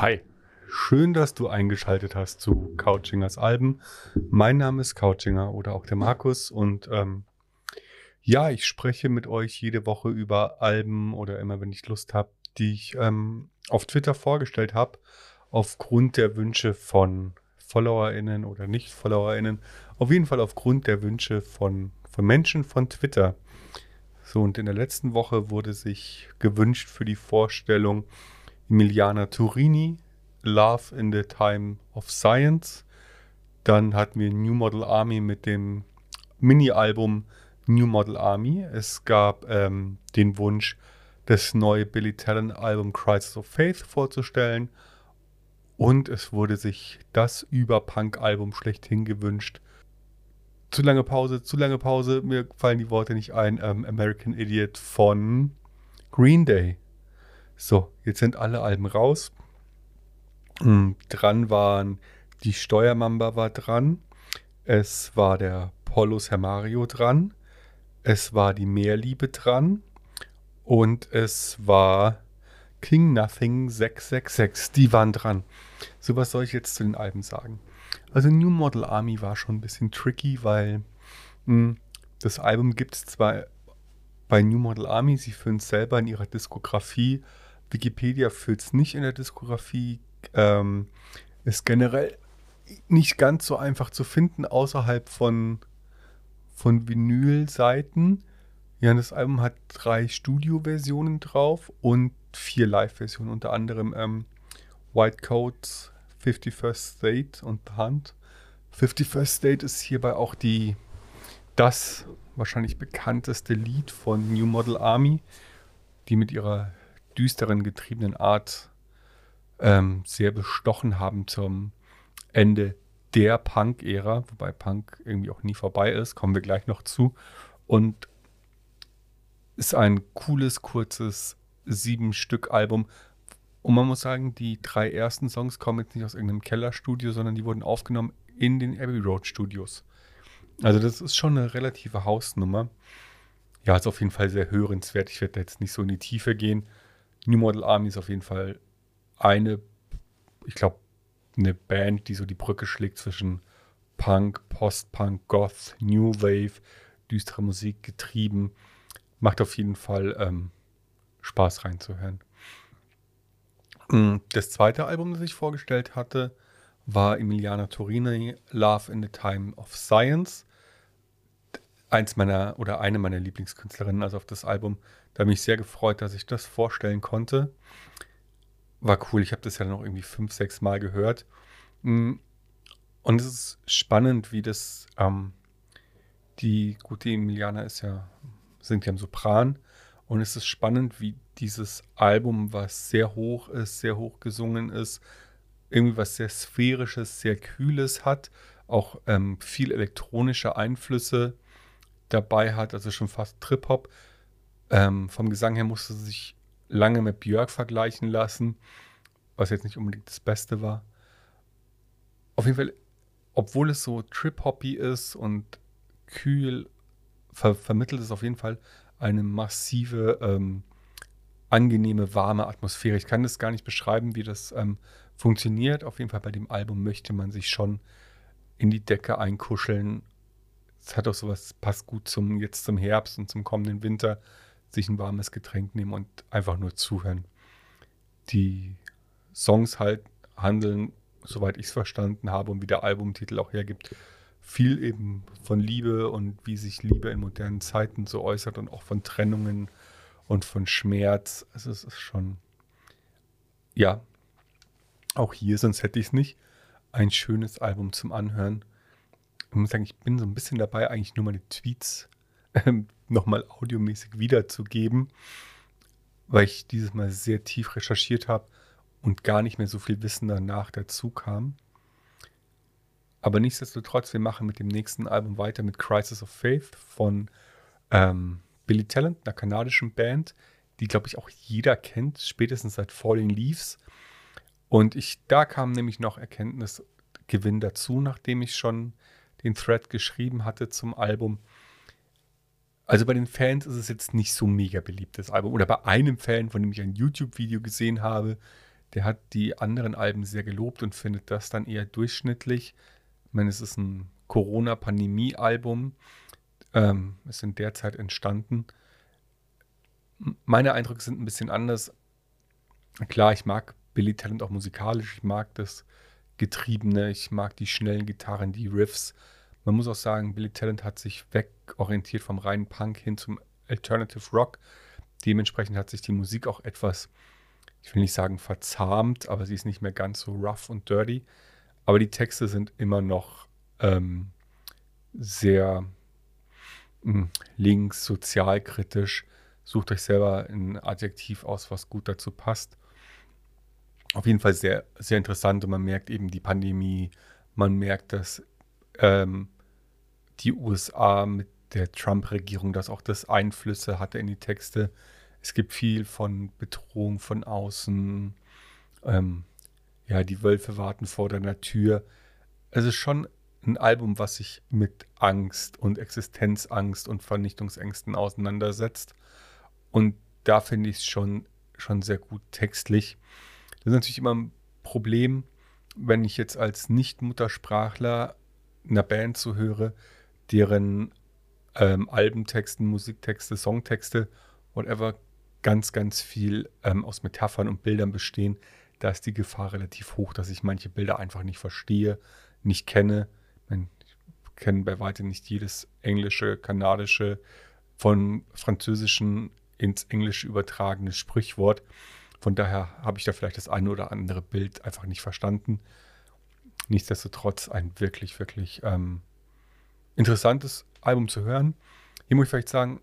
Hi, schön, dass du eingeschaltet hast zu Couchingers Alben. Mein Name ist Couchinger oder auch der Markus und ähm, ja, ich spreche mit euch jede Woche über Alben oder immer, wenn ich Lust habe, die ich ähm, auf Twitter vorgestellt habe, aufgrund der Wünsche von FollowerInnen oder Nicht-FollowerInnen. Auf jeden Fall aufgrund der Wünsche von, von Menschen von Twitter. So, und in der letzten Woche wurde sich gewünscht für die Vorstellung Emiliana Turini, Love in the Time of Science. Dann hatten wir New Model Army mit dem Mini-Album New Model Army. Es gab ähm, den Wunsch, das neue Billy Talent Album Crisis of Faith vorzustellen. Und es wurde sich das Überpunk-Album schlechthin gewünscht. Zu lange Pause, zu lange Pause, mir fallen die Worte nicht ein. Ähm, American Idiot von Green Day. So, jetzt sind alle Alben raus. Mhm, dran waren die Steuermamba war dran. Es war der Polos Herr Mario dran. Es war die Meerliebe dran. Und es war King Nothing 666. Die waren dran. So, was soll ich jetzt zu den Alben sagen? Also, New Model Army war schon ein bisschen tricky, weil mh, hm, das Album gibt es zwar bei New Model Army, sie führen es selber in ihrer Diskografie. Wikipedia führt es nicht in der Diskografie. Ähm, ist generell nicht ganz so einfach zu finden außerhalb von, von Vinyl-Seiten. Ja, das Album hat drei Studio-Versionen drauf und vier Live-Versionen, unter anderem ähm, White Coats, 51st State und The Hunt. 51st State ist hierbei auch die, das wahrscheinlich bekannteste Lied von New Model Army, die mit ihrer düsteren, getriebenen Art ähm, sehr bestochen haben zum Ende der Punk-Ära, wobei Punk irgendwie auch nie vorbei ist, kommen wir gleich noch zu. Und ist ein cooles, kurzes Sieben-Stück-Album. Und man muss sagen, die drei ersten Songs kommen jetzt nicht aus irgendeinem Kellerstudio, sondern die wurden aufgenommen in den Abbey Road Studios. Also das ist schon eine relative Hausnummer. Ja, ist auf jeden Fall sehr hörenswert. Ich werde da jetzt nicht so in die Tiefe gehen. New Model Army ist auf jeden Fall eine, ich glaube, eine Band, die so die Brücke schlägt zwischen Punk, Post-Punk, Goth, New Wave, düstere Musik getrieben. Macht auf jeden Fall ähm, Spaß reinzuhören. Mm, das zweite Album, das ich vorgestellt hatte, war Emiliana Torini, Love in the Time of Science. Eins meiner oder eine meiner Lieblingskünstlerinnen, also auf das Album. Da habe ich sehr gefreut, dass ich das vorstellen konnte. War cool, ich habe das ja noch irgendwie fünf, sechs Mal gehört. Mm, und es ist spannend, wie das, ähm, die gute Emiliana ist ja, singt ja im Sopran. Und es ist spannend, wie dieses Album, was sehr hoch ist, sehr hoch gesungen ist, irgendwie was sehr sphärisches, sehr kühles hat, auch ähm, viel elektronische Einflüsse dabei hat, also schon fast Trip-Hop. Ähm, vom Gesang her musste sie sich lange mit Björk vergleichen lassen, was jetzt nicht unbedingt das Beste war. Auf jeden Fall, obwohl es so Trip-Hoppy ist und kühl, ver vermittelt es auf jeden Fall eine massive ähm, angenehme, warme Atmosphäre. Ich kann das gar nicht beschreiben, wie das ähm, funktioniert. Auf jeden Fall bei dem Album möchte man sich schon in die Decke einkuscheln. Es hat auch sowas, passt gut zum jetzt zum Herbst und zum kommenden Winter, sich ein warmes Getränk nehmen und einfach nur zuhören. Die Songs halt handeln, soweit ich es verstanden habe und wie der Albumtitel auch hergibt, viel eben von Liebe und wie sich Liebe in modernen Zeiten so äußert und auch von Trennungen und von Schmerz. Also es ist schon, ja, auch hier, sonst hätte ich es nicht, ein schönes Album zum Anhören. Ich muss sagen, ich bin so ein bisschen dabei, eigentlich nur meine Tweets ähm, nochmal audiomäßig wiederzugeben, weil ich dieses Mal sehr tief recherchiert habe und gar nicht mehr so viel Wissen danach dazu kam. Aber nichtsdestotrotz, wir machen mit dem nächsten Album weiter mit Crisis of Faith von ähm, Billy Talent, einer kanadischen Band, die, glaube ich, auch jeder kennt, spätestens seit Falling Leaves. Und ich, da kam nämlich noch Erkenntnisgewinn dazu, nachdem ich schon den Thread geschrieben hatte zum Album. Also bei den Fans ist es jetzt nicht so mega beliebtes Album. Oder bei einem Fan, von dem ich ein YouTube-Video gesehen habe, der hat die anderen Alben sehr gelobt und findet das dann eher durchschnittlich. Ich meine, es ist ein Corona-Pandemie-Album, ähm, ist in der entstanden. Meine Eindrücke sind ein bisschen anders. Klar, ich mag Billy Talent auch musikalisch, ich mag das Getriebene, ich mag die schnellen Gitarren, die Riffs. Man muss auch sagen, Billy Talent hat sich wegorientiert vom reinen Punk hin zum Alternative Rock. Dementsprechend hat sich die Musik auch etwas, ich will nicht sagen verzahmt, aber sie ist nicht mehr ganz so rough und dirty. Aber die Texte sind immer noch ähm, sehr mh, hm, links, sozialkritisch. Sucht euch selber ein Adjektiv aus, was gut dazu passt. Auf jeden Fall sehr, sehr interessant und man merkt eben die Pandemie, man merkt, dass ähm, die USA mit der Trump-Regierung, dass auch das Einflüsse hatte in die Texte. Es gibt viel von Bedrohung von außen. Ähm, ja, die Wölfe warten vor deiner Tür. Es ist schon ein Album, was sich mit Angst und Existenzangst und Vernichtungsängsten auseinandersetzt. Und da finde ich es schon, schon sehr gut textlich. Das ist natürlich immer ein Problem, wenn ich jetzt als Nicht-Muttersprachler einer Band zuhöre, deren ähm, Albentexten, Musiktexte, Songtexte, whatever, ganz, ganz viel ähm, aus Metaphern und Bildern bestehen, da ist die Gefahr relativ hoch, dass ich manche Bilder einfach nicht verstehe, nicht kenne. Ich, kenne bei weitem nicht jedes englische, kanadische, von französischen ins Englische übertragene Sprichwort. Von daher habe ich da vielleicht das eine oder andere Bild einfach nicht verstanden. Nichtsdestotrotz ein wirklich, wirklich ähm, interessantes Album zu hören. Hier muss ich vielleicht sagen,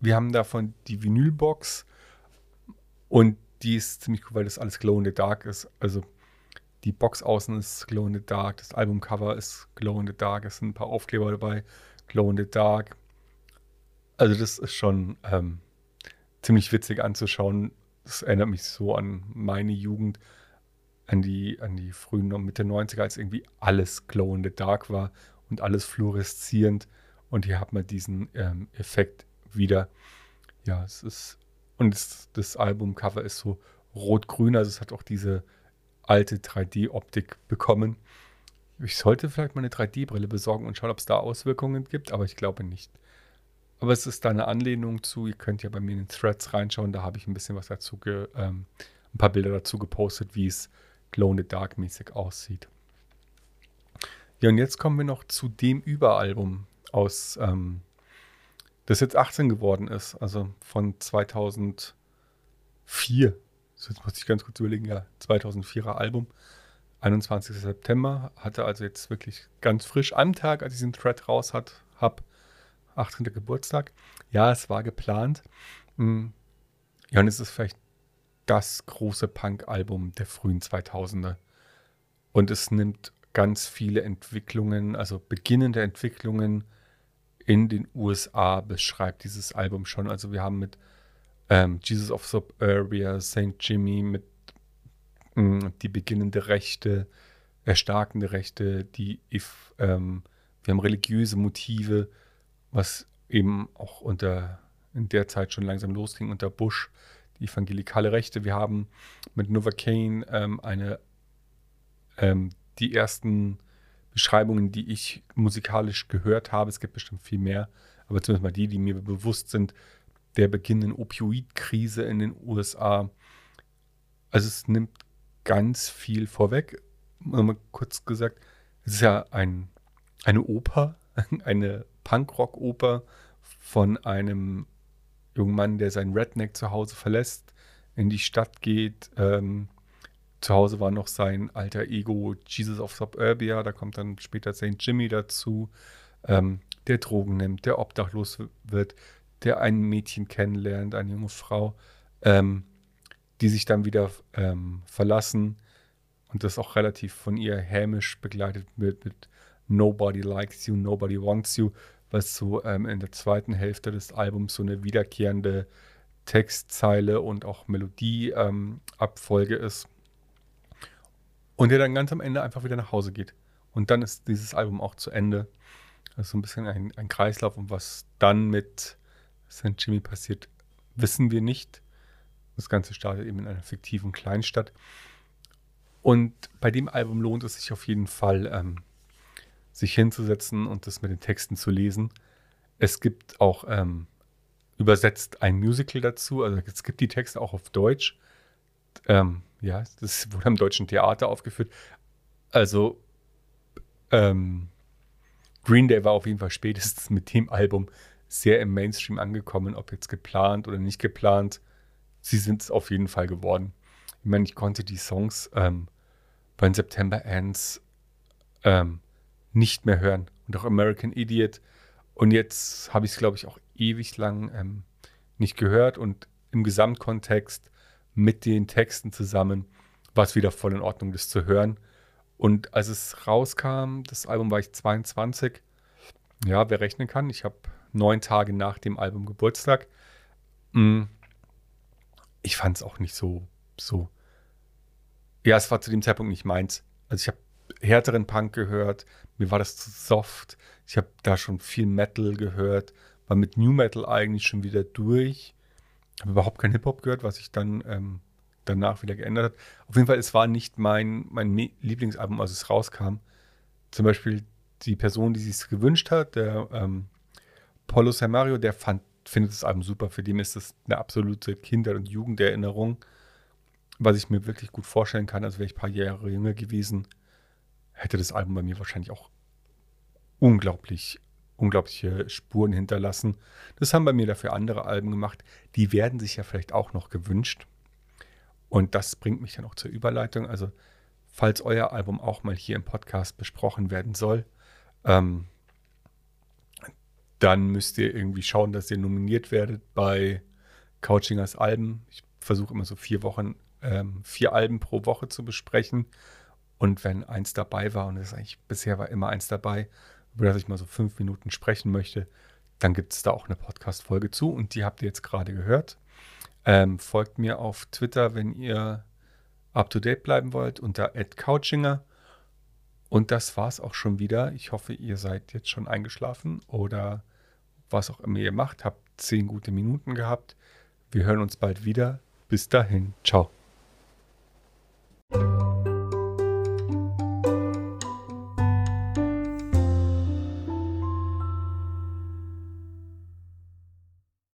wir haben davon die Vinylbox und die ist ziemlich cool, weil das alles Glow in the Dark ist. Also die Box außen ist Glow in the Dark, das Albumcover ist Glow in the Dark, es sind ein paar Aufkleber dabei, Glow in the Dark. Also das ist schon ähm, ziemlich witzig anzuschauen. Das erinnert mich so an meine Jugend, an die, an die frühen Mitte 90er, als irgendwie alles Glow in the Dark war und alles fluoreszierend. Und hier hat man diesen ähm, Effekt wieder. Ja, es ist. Und es, das Albumcover ist so rot-grün, also es hat auch diese alte 3D-Optik bekommen. Ich sollte vielleicht mal eine 3D-Brille besorgen und schauen, ob es da Auswirkungen gibt, aber ich glaube nicht. Aber es ist da eine Anlehnung zu. Ihr könnt ja bei mir in den Threads reinschauen, da habe ich ein bisschen was dazu, ge, ähm, ein paar Bilder dazu gepostet, wie es Glow in the Dark mäßig aussieht. Ja, und jetzt kommen wir noch zu dem Überalbum aus, ähm, das jetzt 18 geworden ist, also von 2004. Jetzt muss ich ganz kurz überlegen, ja, 2004er Album. 21. September, hatte also jetzt wirklich ganz frisch am Tag, als ich den Thread raus hat, habe, 18. Geburtstag. Ja, es war geplant. Hm. Ja, und es ist vielleicht das große Punk-Album der frühen 2000er. Und es nimmt ganz viele Entwicklungen, also beginnende Entwicklungen in den USA beschreibt dieses Album schon. Also wir haben mit ähm, Jesus of Suburbia, St. Jimmy, mit mh, hm, die beginnende Rechte, erstarkende Rechte, die if, ähm, wir haben religiöse Motive, was eben auch unter in der Zeit schon langsam losging unter Bush, die evangelikale Rechte. Wir haben mit Nova Kane ähm, eine ähm, die ersten Beschreibungen, die ich musikalisch gehört habe, es gibt bestimmt viel mehr, aber zumindest mal die, die mir bewusst sind, der beginnenden Opioidkrise in den USA. Also es nimmt ganz viel vorweg. Mal kurz gesagt, es ist ja ein, eine Oper, eine Punkrock-Oper von einem jungen Mann, der sein Redneck zu Hause verlässt, in die Stadt geht, ähm, zu Hause war noch sein alter Ego Jesus of Suburbia, da kommt dann später St. Jimmy dazu, ähm, der Drogen nimmt, der obdachlos wird, der ein Mädchen kennenlernt, eine junge Frau, ähm, die sich dann wieder ähm, verlassen und das auch relativ von ihr hämisch begleitet wird mit Nobody Likes You, Nobody Wants You, was so ähm, in der zweiten Hälfte des Albums so eine wiederkehrende Textzeile und auch Melodieabfolge ähm, ist. Und der dann ganz am Ende einfach wieder nach Hause geht. Und dann ist dieses Album auch zu Ende. Das ist so ein bisschen ein, ein Kreislauf. Und was dann mit St. Jimmy passiert, wissen wir nicht. Das Ganze startet eben in einer fiktiven Kleinstadt. Und bei dem Album lohnt es sich auf jeden Fall, ähm, sich hinzusetzen und das mit den Texten zu lesen. Es gibt auch ähm, übersetzt ein Musical dazu. Also es gibt die Texte auch auf Deutsch. Ähm, ja, das wurde am Deutschen Theater aufgeführt. Also ähm, Green Day war auf jeden Fall spätestens mit dem Album sehr im Mainstream angekommen, ob jetzt geplant oder nicht geplant. Sie sind es auf jeden Fall geworden. Ich meine, ich konnte die Songs ähm, bei September Ends ähm, nicht mehr hören. Und auch American Idiot. Und jetzt habe ich es, glaube ich, auch ewig lang ähm, nicht gehört. Und im Gesamtkontext mit den Texten zusammen war es wieder voll in Ordnung, das zu hören. Und als es rauskam, das Album war ich 22. Ja, wer rechnen kann, ich habe neun Tage nach dem Album Geburtstag. Mm, ich fand es auch nicht so, so. Ja, es war zu dem Zeitpunkt nicht meins. Also ich habe härteren Punk gehört, mir war das zu soft. Ich habe da schon viel Metal gehört, war mit New Metal eigentlich schon wieder durch. Habe überhaupt kein Hip-Hop gehört, was sich dann ähm, danach wieder geändert hat. Auf jeden Fall, es war nicht mein, mein Lieblingsalbum, als es rauskam. Zum Beispiel die Person, die sich gewünscht hat, der ähm, Paulo Mario, der fand, findet das Album super. Für den ist es eine absolute Kinder- und Jugenderinnerung, was ich mir wirklich gut vorstellen kann. Also wäre ich ein paar Jahre jünger gewesen, hätte das Album bei mir wahrscheinlich auch unglaublich, unglaubliche Spuren hinterlassen. Das haben bei mir dafür andere Alben gemacht. Die werden sich ja vielleicht auch noch gewünscht. Und das bringt mich dann auch zur Überleitung. Also, falls euer Album auch mal hier im Podcast besprochen werden soll, ähm, dann müsst ihr irgendwie schauen, dass ihr nominiert werdet bei Couchingers Alben. Ich versuche immer so vier Wochen, ähm, vier Alben pro Woche zu besprechen. Und wenn eins dabei war, und es eigentlich bisher war immer eins dabei, über das ich mal so fünf Minuten sprechen möchte, dann gibt es da auch eine Podcast-Folge zu und die habt ihr jetzt gerade gehört. Ähm, folgt mir auf Twitter, wenn ihr up to date bleiben wollt, unter @couchinger. Und das war's auch schon wieder. Ich hoffe, ihr seid jetzt schon eingeschlafen oder was auch immer ihr macht, habt zehn gute Minuten gehabt. Wir hören uns bald wieder. Bis dahin. Ciao.